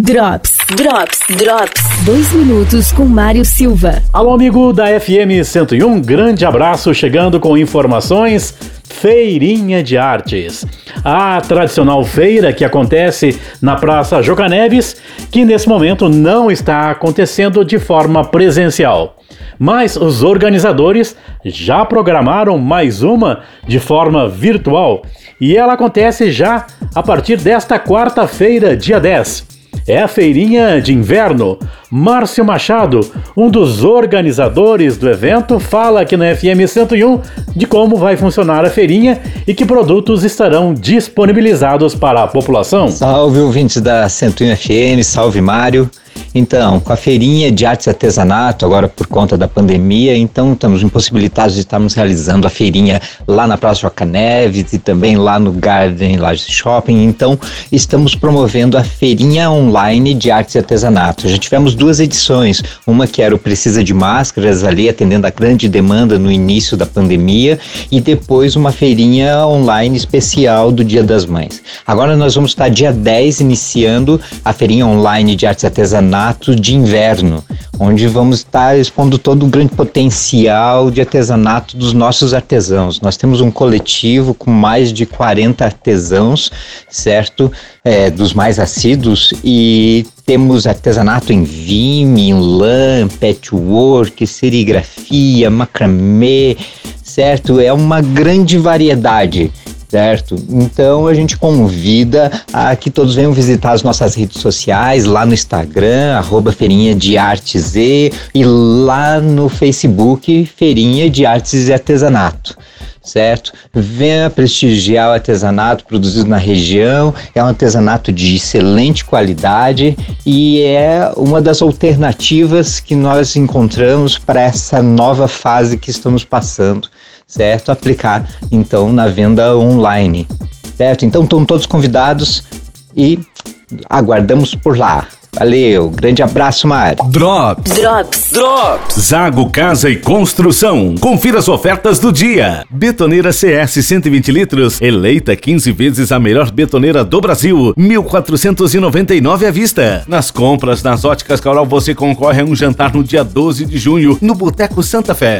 Drops, Drops, Drops. Dois minutos com Mário Silva. Alô, amigo da FM 101, grande abraço chegando com informações. Feirinha de Artes. A tradicional feira que acontece na Praça Joca Neves, que nesse momento não está acontecendo de forma presencial. Mas os organizadores já programaram mais uma de forma virtual e ela acontece já a partir desta quarta-feira, dia 10 é a feirinha de inverno. Márcio Machado, um dos organizadores do evento, fala aqui na FM 101 de como vai funcionar a feirinha e que produtos estarão disponibilizados para a população. Salve ouvintes da 101 FM, salve Mário. Então, com a feirinha de artes e artesanato, agora por conta da pandemia, então estamos impossibilitados de estarmos realizando a feirinha lá na Praça Joca Neves e também lá no Garden Laje Shopping. Então, estamos promovendo a feirinha online de artes e artesanato. Já tivemos duas edições, uma que era o Precisa de Máscaras ali, atendendo a grande demanda no início da pandemia, e depois uma feirinha online especial do Dia das Mães. Agora nós vamos estar dia 10 iniciando a feirinha online de artes e artesanato artesanato de inverno, onde vamos estar expondo todo o grande potencial de artesanato dos nossos artesãos. Nós temos um coletivo com mais de 40 artesãos, certo? É, dos mais assíduos e temos artesanato em vime, em lã, patchwork, serigrafia, macramê, certo? É uma grande variedade certo? Então a gente convida a que todos venham visitar as nossas redes sociais, lá no Instagram, arroba Feirinha de Artes e, e lá no Facebook, Feirinha de Artes e Artesanato certo? Venha prestigiar o artesanato produzido na região. É um artesanato de excelente qualidade e é uma das alternativas que nós encontramos para essa nova fase que estamos passando certo? Aplicar então na venda online, certo? Então estão todos convidados e aguardamos por lá. Valeu, grande abraço, Mário. Drops. Drops. Drops. Zago Casa e Construção. Confira as ofertas do dia. Betoneira CS 120 litros, eleita 15 vezes a melhor betoneira do Brasil, 1.499 à vista. Nas compras nas óticas Coral você concorre a um jantar no dia 12 de junho no Boteco Santa Fé.